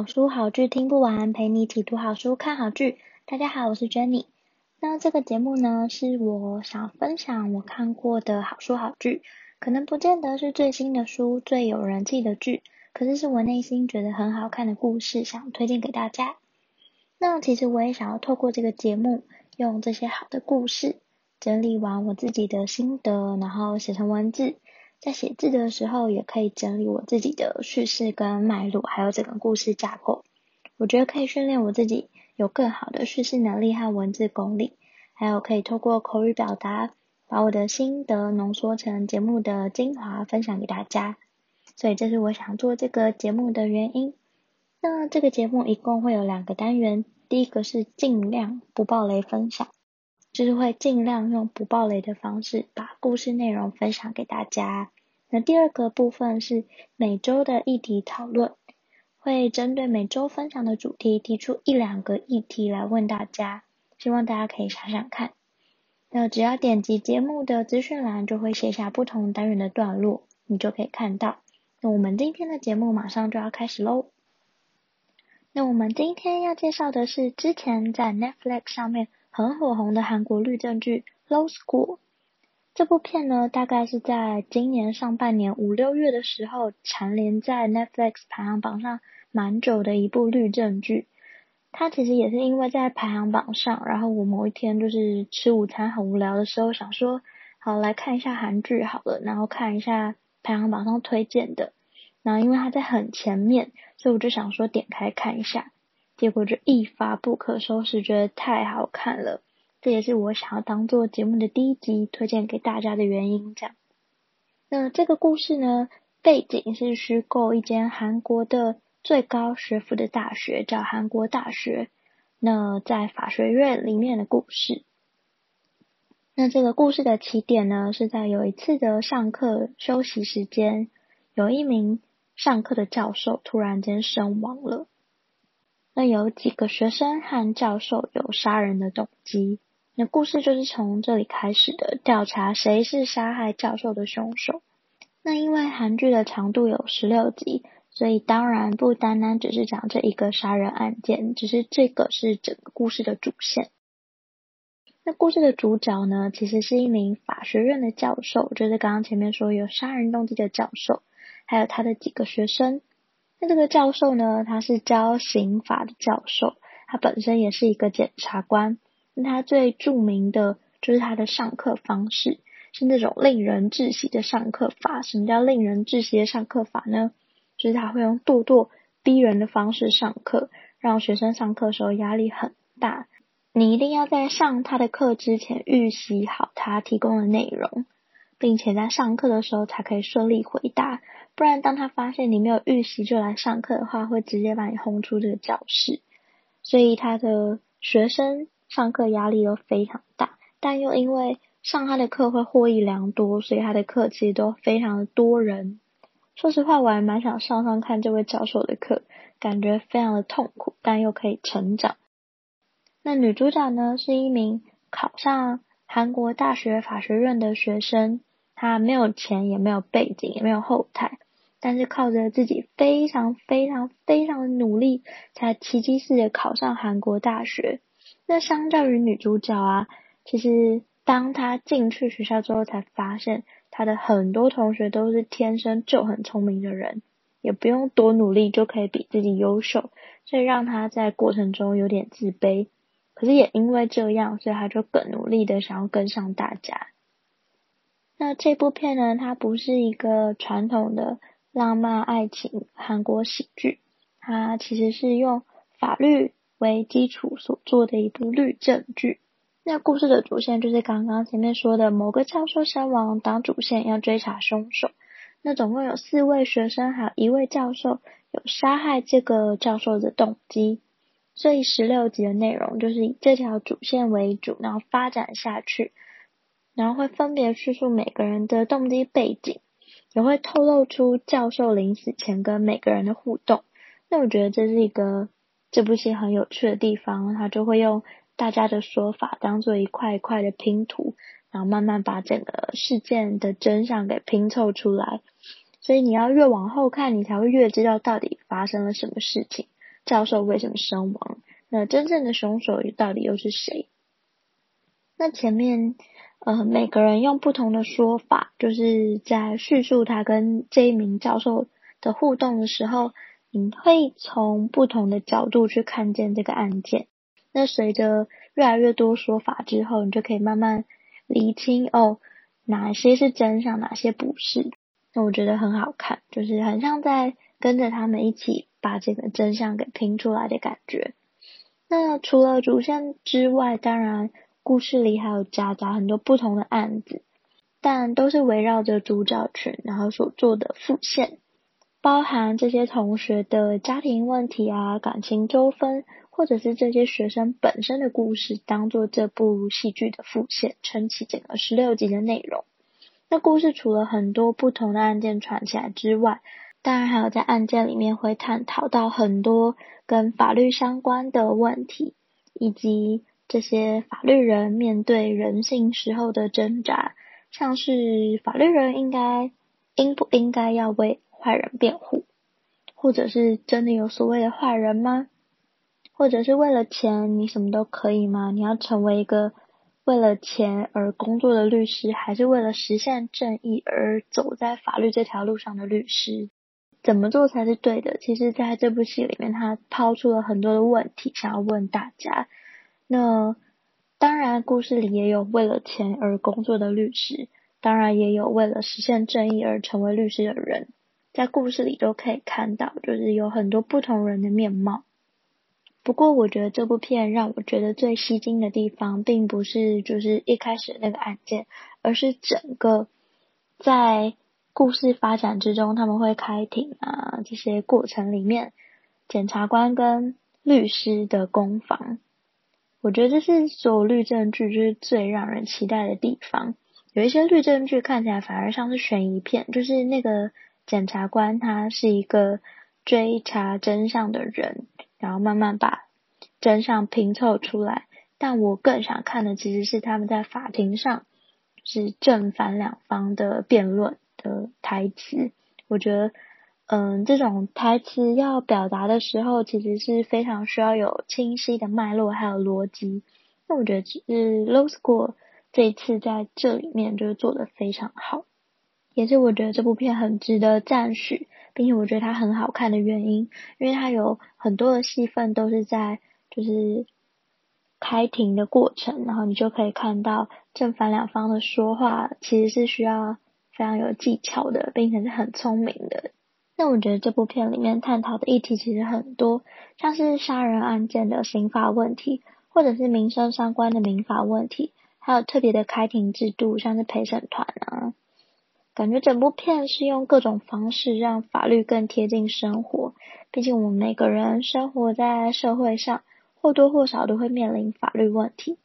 好书好剧听不完，陪你一起读好书看好剧。大家好，我是 Jenny。那这个节目呢，是我想分享我看过的好书好剧，可能不见得是最新的书、最有人气的剧，可是是我内心觉得很好看的故事，想推荐给大家。那其实我也想要透过这个节目，用这些好的故事整理完我自己的心得，然后写成文字。在写字的时候，也可以整理我自己的叙事跟脉络，还有整个故事架构。我觉得可以训练我自己有更好的叙事能力和文字功力，还有可以透过口语表达，把我的心得浓缩成节目的精华，分享给大家。所以这是我想做这个节目的原因。那这个节目一共会有两个单元，第一个是尽量不爆雷分享。就是会尽量用不爆雷的方式把故事内容分享给大家。那第二个部分是每周的议题讨论，会针对每周分享的主题提出一两个议题来问大家，希望大家可以想想看。那只要点击节目的资讯栏，就会写下不同单元的段落，你就可以看到。那我们今天的节目马上就要开始喽。那我们今天要介绍的是之前在 Netflix 上面。很火红的韩国律政剧《Law School》这部片呢，大概是在今年上半年五六月的时候，蝉联在 Netflix 排行榜上蛮久的一部律政剧。它其实也是因为在排行榜上，然后我某一天就是吃午餐很无聊的时候，想说好来看一下韩剧好了，然后看一下排行榜上推荐的。然后因为它在很前面，所以我就想说点开看一下。结果就一发不可收拾，觉得太好看了，这也是我想要当做节目的第一集推荐给大家的原因。这样，那这个故事呢，背景是虚构一间韩国的最高学府的大学，叫韩国大学。那在法学院里面的故事。那这个故事的起点呢，是在有一次的上课休息时间，有一名上课的教授突然间身亡了。那有几个学生和教授有杀人的动机，那故事就是从这里开始的，调查谁是杀害教授的凶手。那因为韩剧的长度有十六集，所以当然不单单只是讲这一个杀人案件，只是这个是整个故事的主线。那故事的主角呢，其实是一名法学院的教授，就是刚刚前面说有杀人动机的教授，还有他的几个学生。那这个教授呢，他是教刑法的教授，他本身也是一个检察官。那他最著名的就是他的上课方式，是那种令人窒息的上课法。什么叫令人窒息的上课法呢？就是他会用咄咄逼人的方式上课，让学生上课的时候压力很大。你一定要在上他的课之前预习好他提供的内容，并且在上课的时候才可以顺利回答。不然，当他发现你没有预习就来上课的话，会直接把你轰出这个教室。所以他的学生上课压力都非常大，但又因为上他的课会获益良多，所以他的课其实都非常的多人。说实话，我还蛮想上上看这位教授的课，感觉非常的痛苦，但又可以成长。那女主角呢，是一名考上韩国大学法学院的学生，她没有钱，也没有背景，也没有后台。但是靠着自己非常非常非常的努力，才奇迹似的考上韩国大学。那相较于女主角啊，其实当她进去学校之后，才发现她的很多同学都是天生就很聪明的人，也不用多努力就可以比自己优秀，所以让她在过程中有点自卑。可是也因为这样，所以她就更努力的想要跟上大家。那这部片呢，它不是一个传统的。浪漫爱情韩国喜剧，它其实是用法律为基础所做的一部律政剧。那故事的主线就是刚刚前面说的某个教授身亡，当主线要追查凶手。那总共有四位学生还有一位教授有杀害这个教授的动机。所以十六集的内容就是以这条主线为主，然后发展下去，然后会分别叙述每个人的动机背景，也会透露出教授临死前跟每个人的互动。那我觉得这是一个这部戏很有趣的地方，他就会用大家的说法当做一块一块的拼图，然后慢慢把整个事件的真相给拼凑出来。所以你要越往后看，你才会越知道到底发生了什么事情。教授为什么身亡？那真正的凶手到底又是谁？那前面呃每个人用不同的说法，就是在叙述他跟这一名教授的互动的时候，你会从不同的角度去看见这个案件。那随着越来越多说法之后，你就可以慢慢厘清哦，哪些是真相，哪些不是。那我觉得很好看，就是很像在跟着他们一起。把这个真相给拼出来的感觉。那除了主线之外，当然故事里还有夹杂很多不同的案子，但都是围绕着主角群，然后所做的副线，包含这些同学的家庭问题啊、感情纠纷，或者是这些学生本身的故事，当做这部戏剧的副线，撑起整个十六集的内容。那故事除了很多不同的案件串起来之外，当然，还有在案件里面会探讨到很多跟法律相关的问题，以及这些法律人面对人性时候的挣扎，像是法律人应该应不应该要为坏人辩护，或者是真的有所谓的坏人吗？或者是为了钱你什么都可以吗？你要成为一个为了钱而工作的律师，还是为了实现正义而走在法律这条路上的律师？怎么做才是对的？其实，在这部戏里面，他抛出了很多的问题，想要问大家。那当然，故事里也有为了钱而工作的律师，当然也有为了实现正义而成为律师的人。在故事里都可以看到，就是有很多不同人的面貌。不过，我觉得这部片让我觉得最吸睛的地方，并不是就是一开始那个案件，而是整个在。故事发展之中，他们会开庭啊，这些过程里面，检察官跟律师的攻防，我觉得这是所有律政剧就是最让人期待的地方。有一些律政剧看起来反而像是悬疑片，就是那个检察官他是一个追查真相的人，然后慢慢把真相拼凑出来。但我更想看的其实是他们在法庭上，是正反两方的辩论。的台词，我觉得，嗯，这种台词要表达的时候，其实是非常需要有清晰的脉络还有逻辑。那我觉得，就是《Low School》这一次在这里面就是做得非常好，也是我觉得这部片很值得赞许，并且我觉得它很好看的原因，因为它有很多的戏份都是在就是开庭的过程，然后你就可以看到正反两方的说话，其实是需要。非常有技巧的，并且是很聪明的。那我觉得这部片里面探讨的议题其实很多，像是杀人案件的刑法问题，或者是民生相关的民法问题，还有特别的开庭制度，像是陪审团啊。感觉整部片是用各种方式让法律更贴近生活。毕竟我们每个人生活在社会上，或多或少都会面临法律问题。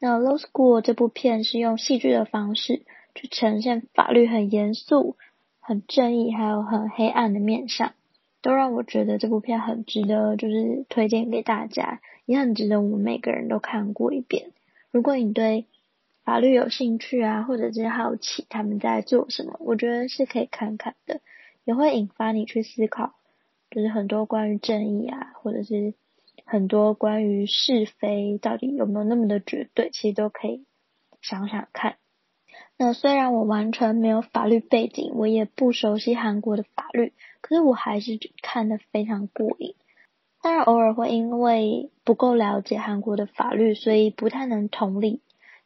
那《Law School》这部片是用戏剧的方式。去呈现法律很严肃、很正义，还有很黑暗的面相，都让我觉得这部片很值得，就是推荐给大家，也很值得我们每个人都看过一遍。如果你对法律有兴趣啊，或者是好奇他们在做什么，我觉得是可以看看的，也会引发你去思考，就是很多关于正义啊，或者是很多关于是非到底有没有那么的绝对，其实都可以想想看。那虽然我完全没有法律背景，我也不熟悉韩国的法律，可是我还是看得非常过瘾。当然，偶尔会因为不够了解韩国的法律，所以不太能同理。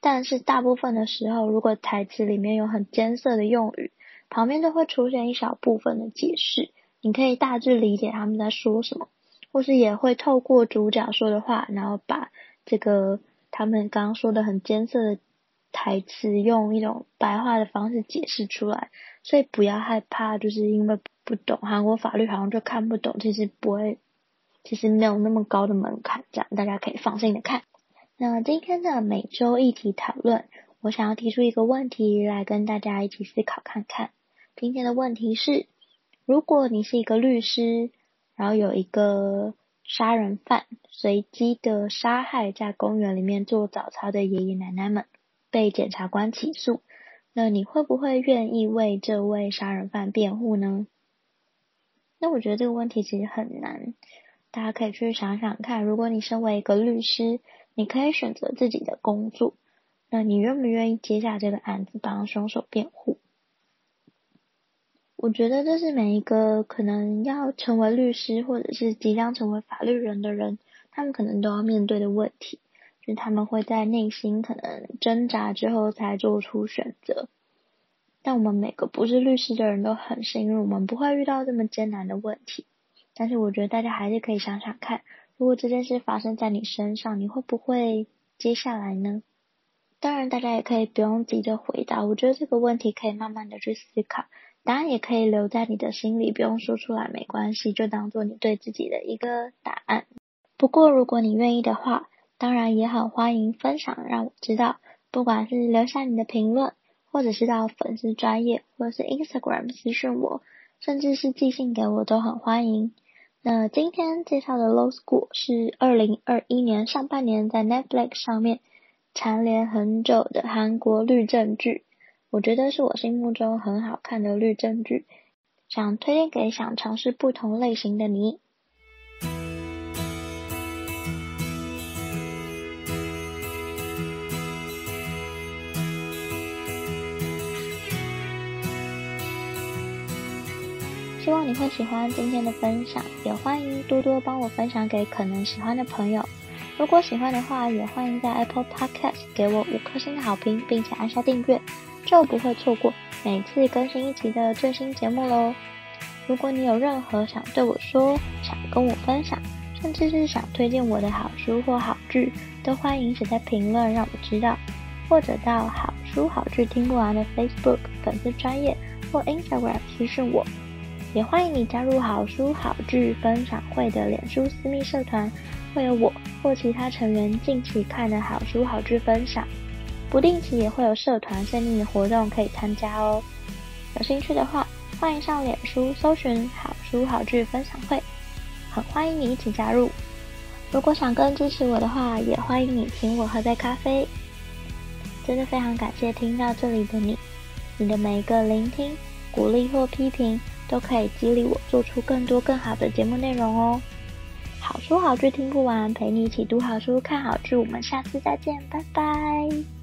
但是大部分的时候，如果台词里面有很艰涩的用语，旁边都会出现一小部分的解释，你可以大致理解他们在说什么，或是也会透过主角说的话，然后把这个他们刚刚说的很艰涩的。台词用一种白话的方式解释出来，所以不要害怕，就是因为不懂韩国法律，好像就看不懂。其实不会，其实没有那么高的门槛，这样大家可以放心的看。那今天的每周议题讨论，我想要提出一个问题来跟大家一起思考看看。今天的问题是：如果你是一个律师，然后有一个杀人犯随机的杀害在公园里面做早操的爷爷奶奶们，被检察官起诉。那你会不会愿意为这位杀人犯辩护呢？那我觉得这个问题其实很难，大家可以去想想看，如果你身为一个律师，你可以选择自己的工作，那你愿不愿意接下这个案子帮凶手辩护？我觉得这是每一个可能要成为律师或者是即将成为法律人的人，他们可能都要面对的问题。就他们会在内心可能挣扎之后才做出选择，但我们每个不是律师的人都很幸运，我们不会遇到这么艰难的问题。但是我觉得大家还是可以想想看，如果这件事发生在你身上，你会不会接下来呢？当然，大家也可以不用急着回答，我觉得这个问题可以慢慢的去思考，答案也可以留在你的心里，不用说出来没关系，就当做你对自己的一个答案。不过如果你愿意的话，当然也很欢迎分享，让我知道，不管是留下你的评论，或者是到粉丝专页，或者是 Instagram 私讯我，甚至是寄信给我都很欢迎。那今天介绍的《Low School》是二零二一年上半年在 Netflix 上面蝉联很久的韩国律政剧，我觉得是我心目中很好看的律政剧，想推荐给想尝试不同类型的你。希望你会喜欢今天的分享，也欢迎多多帮我分享给可能喜欢的朋友。如果喜欢的话，也欢迎在 Apple Podcast 给我五颗星的好评，并且按下订阅，就不会错过每次更新一集的最新节目喽。如果你有任何想对我说、想跟我分享，甚至是想推荐我的好书或好剧，都欢迎写在评论让我知道，或者到好书好剧听不完的 Facebook 粉丝专页或 Instagram 私讯我。也欢迎你加入好书好剧分享会的脸书私密社团，会有我或其他成员近期看的好书好剧分享，不定期也会有社团限定的活动可以参加哦。有兴趣的话，欢迎上脸书搜寻好书好剧分享会，很欢迎你一起加入。如果想更支持我的话，也欢迎你请我喝杯咖啡。真的非常感谢听到这里的你，你的每一个聆听、鼓励或批评。都可以激励我做出更多更好的节目内容哦。好书好剧听不完，陪你一起读好书、看好剧。我们下次再见，拜拜。